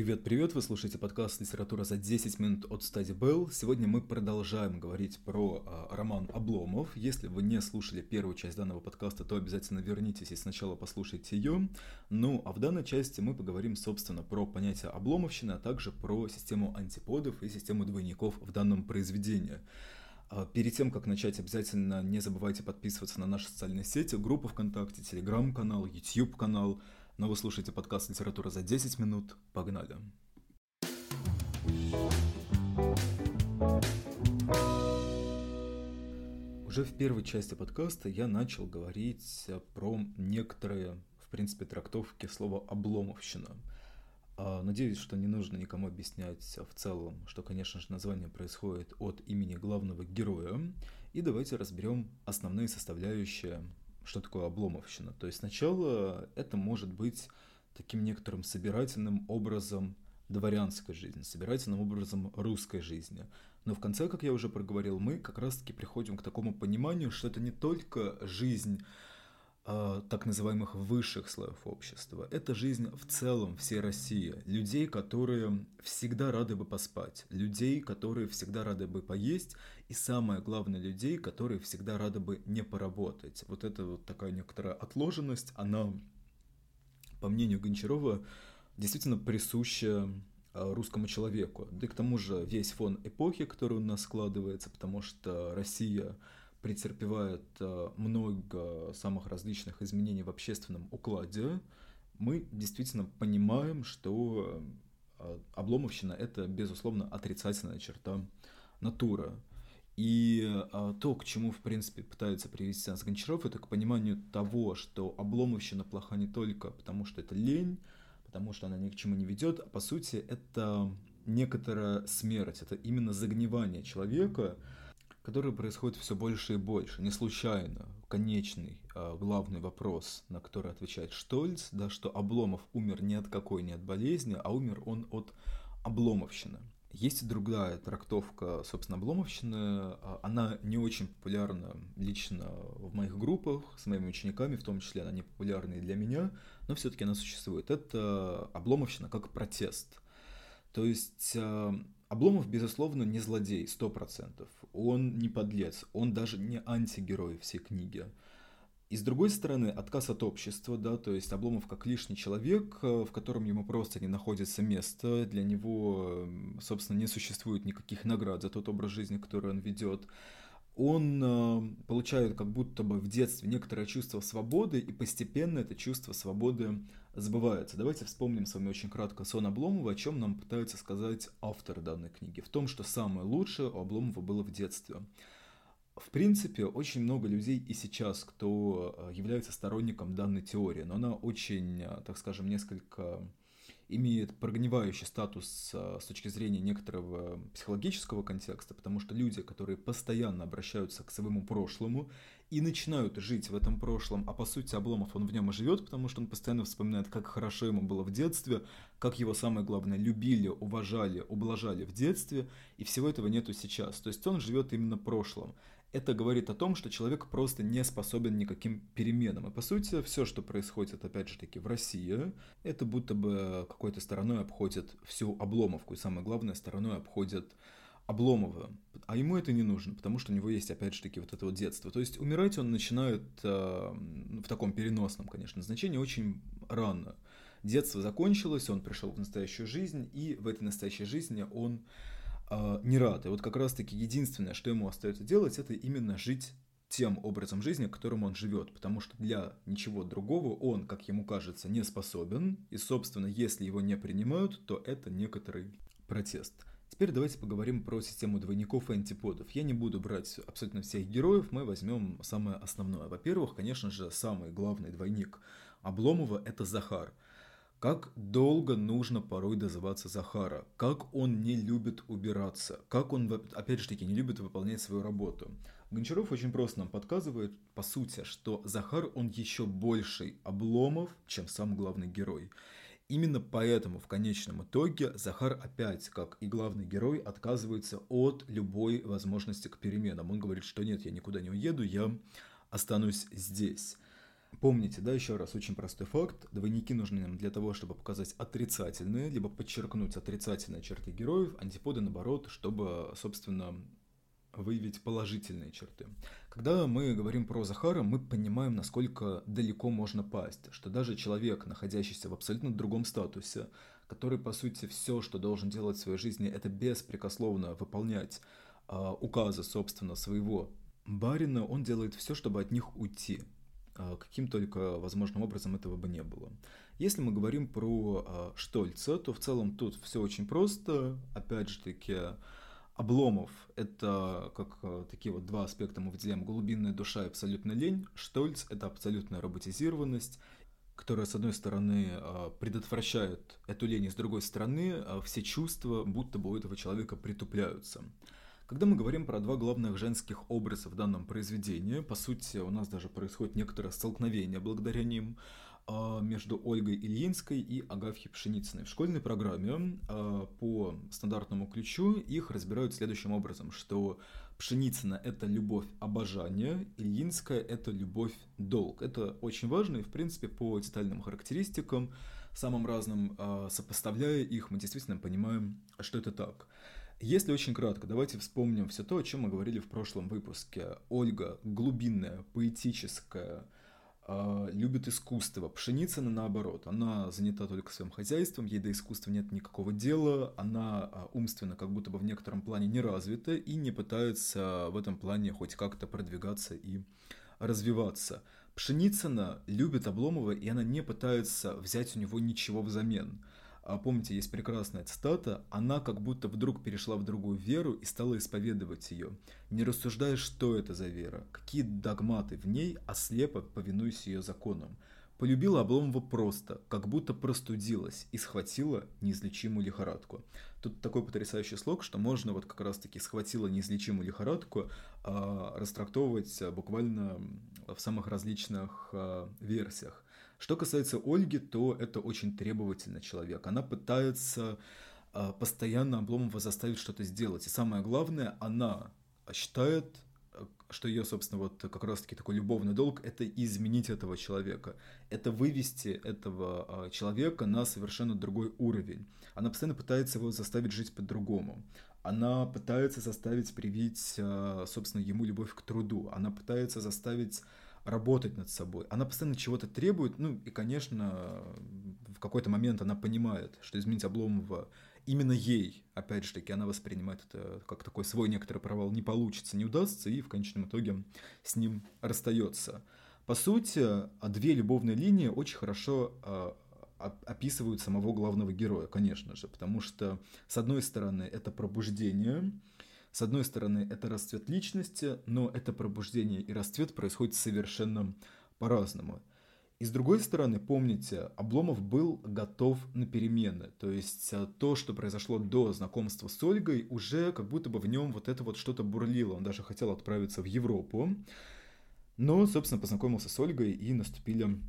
Привет-привет, вы слушаете подкаст «Литература за 10 минут» от Стади Белл. Сегодня мы продолжаем говорить про э, роман «Обломов». Если вы не слушали первую часть данного подкаста, то обязательно вернитесь и сначала послушайте ее. Ну, а в данной части мы поговорим, собственно, про понятие обломовщины, а также про систему антиподов и систему двойников в данном произведении. А перед тем, как начать, обязательно не забывайте подписываться на наши социальные сети, группу ВКонтакте, Телеграм-канал, YouTube-канал – но вы слушаете подкаст «Литература за 10 минут». Погнали! Уже в первой части подкаста я начал говорить про некоторые, в принципе, трактовки слова «обломовщина». А, надеюсь, что не нужно никому объяснять в целом, что, конечно же, название происходит от имени главного героя. И давайте разберем основные составляющие что такое обломовщина. То есть сначала это может быть таким некоторым собирательным образом дворянской жизни, собирательным образом русской жизни. Но в конце, как я уже проговорил, мы как раз-таки приходим к такому пониманию, что это не только жизнь так называемых высших слоев общества, это жизнь в целом всей России, людей, которые всегда рады бы поспать, людей, которые всегда рады бы поесть, и самое главное, людей, которые всегда рады бы не поработать. Вот это вот такая некоторая отложенность, она, по мнению Гончарова, действительно присуща а, русскому человеку. Да и к тому же весь фон эпохи, который у нас складывается, потому что Россия претерпевает а, много самых различных изменений в общественном укладе, мы действительно понимаем, что а, обломовщина – это, безусловно, отрицательная черта натуры. И а, то, к чему, в принципе, пытается привести нас Гончаров, это к пониманию того, что обломовщина плоха не только потому, что это лень, потому что она ни к чему не ведет, а по сути это некоторая смерть, это именно загнивание человека, которое происходит все больше и больше, не случайно. Конечный, а, главный вопрос, на который отвечает Штольц, да, что Обломов умер не от какой, не от болезни, а умер он от обломовщины. Есть и другая трактовка, собственно, обломовщины. А, она не очень популярна лично в моих группах с моими учениками, в том числе она не популярна и для меня, но все-таки она существует. Это обломовщина как протест. То есть а, Обломов, безусловно, не злодей, сто процентов. Он не подлец, он даже не антигерой всей книги. И с другой стороны, отказ от общества, да, то есть Обломов как лишний человек, э, в котором ему просто не находится место, для него, собственно, не существует никаких наград за тот образ жизни, который он ведет. Он э, получает как будто бы в детстве некоторое чувство свободы, и постепенно это чувство свободы забывается. Давайте вспомним с вами очень кратко сон Обломова, о чем нам пытается сказать автор данной книги. В том, что самое лучшее у Обломова было в детстве. В принципе, очень много людей и сейчас, кто э, является сторонником данной теории, но она очень, э, так скажем, несколько имеет прогнивающий статус э, с точки зрения некоторого психологического контекста, потому что люди, которые постоянно обращаются к своему прошлому и начинают жить в этом прошлом, а по сути Обломов он в нем и живет, потому что он постоянно вспоминает, как хорошо ему было в детстве, как его самое главное любили, уважали, ублажали в детстве, и всего этого нету сейчас. То есть он живет именно прошлым это говорит о том, что человек просто не способен никаким переменам. И по сути, все, что происходит, опять же таки, в России, это будто бы какой-то стороной обходит всю Обломовку, и самое главное, стороной обходит Обломова. А ему это не нужно, потому что у него есть, опять же таки, вот это вот детство. То есть умирать он начинает э, в таком переносном, конечно, значении очень рано. Детство закончилось, он пришел в настоящую жизнь, и в этой настоящей жизни он э, не рад. И вот как раз-таки единственное, что ему остается делать, это именно жить тем образом жизни, которым он живет, потому что для ничего другого он, как ему кажется, не способен, и, собственно, если его не принимают, то это некоторый протест. Теперь давайте поговорим про систему двойников и антиподов. Я не буду брать абсолютно всех героев, мы возьмем самое основное. Во-первых, конечно же, самый главный двойник Обломова – это Захар – как долго нужно порой дозываться Захара, как он не любит убираться, как он, опять же таки, не любит выполнять свою работу. Гончаров очень просто нам подсказывает, по сути, что Захар, он еще больший обломов, чем сам главный герой. Именно поэтому в конечном итоге Захар опять, как и главный герой, отказывается от любой возможности к переменам. Он говорит, что нет, я никуда не уеду, я останусь здесь. Помните, да, еще раз, очень простой факт. Двойники нужны нам для того, чтобы показать отрицательные, либо подчеркнуть отрицательные черты героев, антиподы, наоборот, чтобы, собственно, выявить положительные черты. Когда мы говорим про Захара, мы понимаем, насколько далеко можно пасть, что даже человек, находящийся в абсолютно другом статусе, который, по сути, все, что должен делать в своей жизни, это беспрекословно выполнять э, указы, собственно, своего барина, он делает все, чтобы от них уйти. Э, каким только возможным образом этого бы не было. Если мы говорим про э, Штольца, то в целом тут все очень просто. Опять же таки, Обломов — это как э, такие вот два аспекта мы выделяем. Глубинная душа и абсолютная лень. Штольц — это абсолютная роботизированность которая, с одной стороны, а, предотвращает эту лень, и с другой стороны, а, все чувства будто бы у этого человека притупляются. Когда мы говорим про два главных женских образа в данном произведении, по сути, у нас даже происходит некоторое столкновение благодаря ним а, между Ольгой Ильинской и Агафьей Пшеницыной. В школьной программе по стандартному ключу их разбирают следующим образом, что Пшеницына – это любовь обожание, Ильинская – это любовь долг. Это очень важно, и, в принципе, по детальным характеристикам, самым разным, а, сопоставляя их, мы действительно понимаем, что это так. Если очень кратко, давайте вспомним все то, о чем мы говорили в прошлом выпуске. Ольга – глубинная, поэтическая, а, любит искусство. Пшеницына наоборот, она занята только своим хозяйством, ей до искусства нет никакого дела, она а, умственно как будто бы в некотором плане не развита и не пытается в этом плане хоть как-то продвигаться и развиваться. Пшеницына любит Обломова, и она не пытается взять у него ничего взамен. А помните, есть прекрасная цитата, она как будто вдруг перешла в другую веру и стала исповедовать ее, не рассуждая, что это за вера, какие догматы в ней, а слепо повинуясь ее законам. Полюбила Обломова просто, как будто простудилась и схватила неизлечимую лихорадку. Тут такой потрясающий слог, что можно вот как раз-таки схватила неизлечимую лихорадку а, растрактовывать буквально в самых различных а, версиях. Что касается Ольги, то это очень требовательный человек. Она пытается э, постоянно Обломова заставить что-то сделать. И самое главное, она считает, что ее, собственно, вот как раз-таки такой любовный долг – это изменить этого человека. Это вывести этого э, человека на совершенно другой уровень. Она постоянно пытается его заставить жить по-другому. Она пытается заставить привить, собственно, ему любовь к труду. Она пытается заставить работать над собой. Она постоянно чего-то требует, ну и, конечно, в какой-то момент она понимает, что изменить Обломова именно ей, опять же таки, она воспринимает это как такой свой некоторый провал, не получится, не удастся, и в конечном итоге с ним расстается. По сути, две любовные линии очень хорошо а, описывают самого главного героя, конечно же, потому что, с одной стороны, это пробуждение, с одной стороны, это расцвет личности, но это пробуждение и расцвет происходит совершенно по-разному. И с другой стороны, помните, Обломов был готов на перемены. То есть э, то, что произошло до знакомства с Ольгой, уже как будто бы в нем вот это вот что-то бурлило. Он даже хотел отправиться в Европу. Но, собственно, познакомился с Ольгой и наступили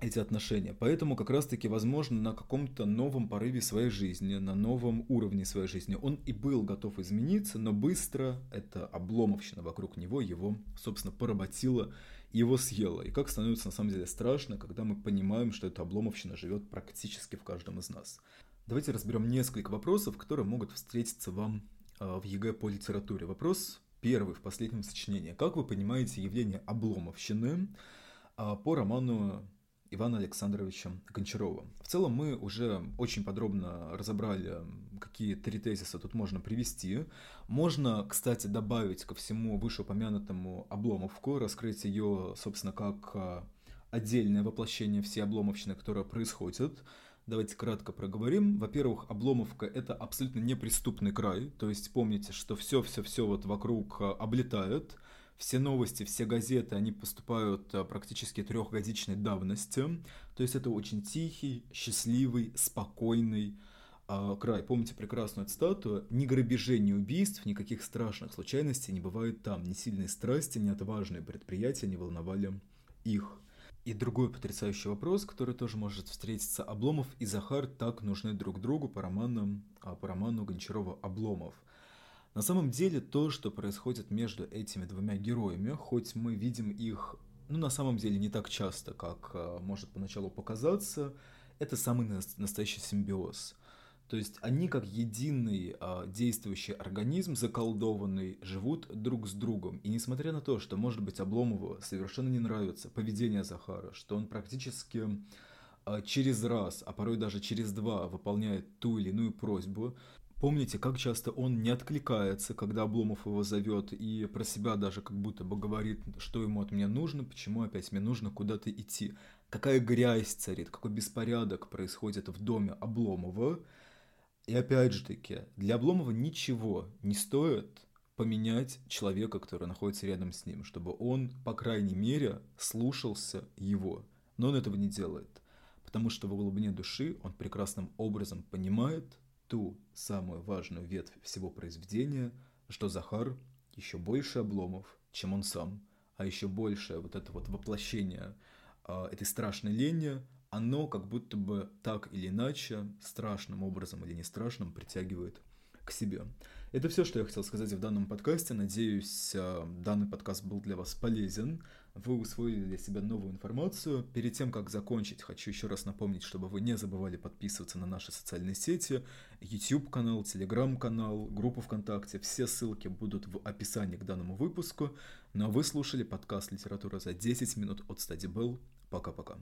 эти отношения. Поэтому как раз-таки, возможно, на каком-то новом порыве своей жизни, на новом уровне своей жизни он и был готов измениться, но быстро эта обломовщина вокруг него его, собственно, поработила, его съела. И как становится на самом деле страшно, когда мы понимаем, что эта обломовщина живет практически в каждом из нас. Давайте разберем несколько вопросов, которые могут встретиться вам а, в ЕГЭ по литературе. Вопрос первый в последнем сочинении. Как вы понимаете явление обломовщины а, по роману Ивана Александровича Гончарова. В целом мы уже очень подробно разобрали, какие три тезиса тут можно привести. Можно, кстати, добавить ко всему вышеупомянутому Обломовку, раскрыть ее, собственно, как а, отдельное воплощение всей обломовщины, которая происходит. Давайте кратко проговорим. Во-первых, Обломовка – это абсолютно неприступный край, то есть помните, что все-все-все вот вокруг а, облетает, все новости, все газеты, они поступают э, практически трехгодичной давности. То есть это очень тихий, счастливый, спокойный э, край. Помните прекрасную цитату? Ни грабежей, ни убийств, никаких страшных случайностей не бывает там. Ни сильные страсти, ни отважные предприятия не волновали их. И другой потрясающий вопрос, который тоже может встретиться. Обломов и Захар так нужны друг другу по роману, а, по роману Гончарова «Обломов». На самом деле то, что происходит между этими двумя героями, хоть мы видим их ну, на самом деле не так часто, как э, может поначалу показаться, это самый настоящий симбиоз. То есть они как единый а, действующий организм, заколдованный, живут друг с другом. И несмотря на то, что, может быть, Обломову совершенно не нравится поведение Захара, что он практически а, через раз, а порой даже через два выполняет ту или иную просьбу, Помните, как часто он не откликается, когда Обломов его зовет, и про себя даже как будто бы говорит, что ему от меня нужно, почему опять мне нужно куда-то идти. Какая грязь царит, какой беспорядок происходит в доме Обломова. И опять же таки, для Обломова ничего не стоит поменять человека, который находится рядом с ним, чтобы он, по крайней мере, слушался его. Но он этого не делает, потому что в глубине души он прекрасным образом понимает, ту самую важную ветвь всего произведения, что Захар еще больше обломов, чем он сам, а еще большее вот это вот воплощение э, этой страшной лени, оно как будто бы так или иначе, страшным образом или не страшным, притягивает к себе. Это все, что я хотел сказать в данном подкасте. Надеюсь, э, данный подкаст был для вас полезен. Вы усвоили для себя новую информацию. Перед тем, как закончить, хочу еще раз напомнить, чтобы вы не забывали подписываться на наши социальные сети. YouTube-канал, Telegram-канал, группу ВКонтакте. Все ссылки будут в описании к данному выпуску. Ну а вы слушали подкаст «Литература за 10 минут» от Bell. Пока-пока.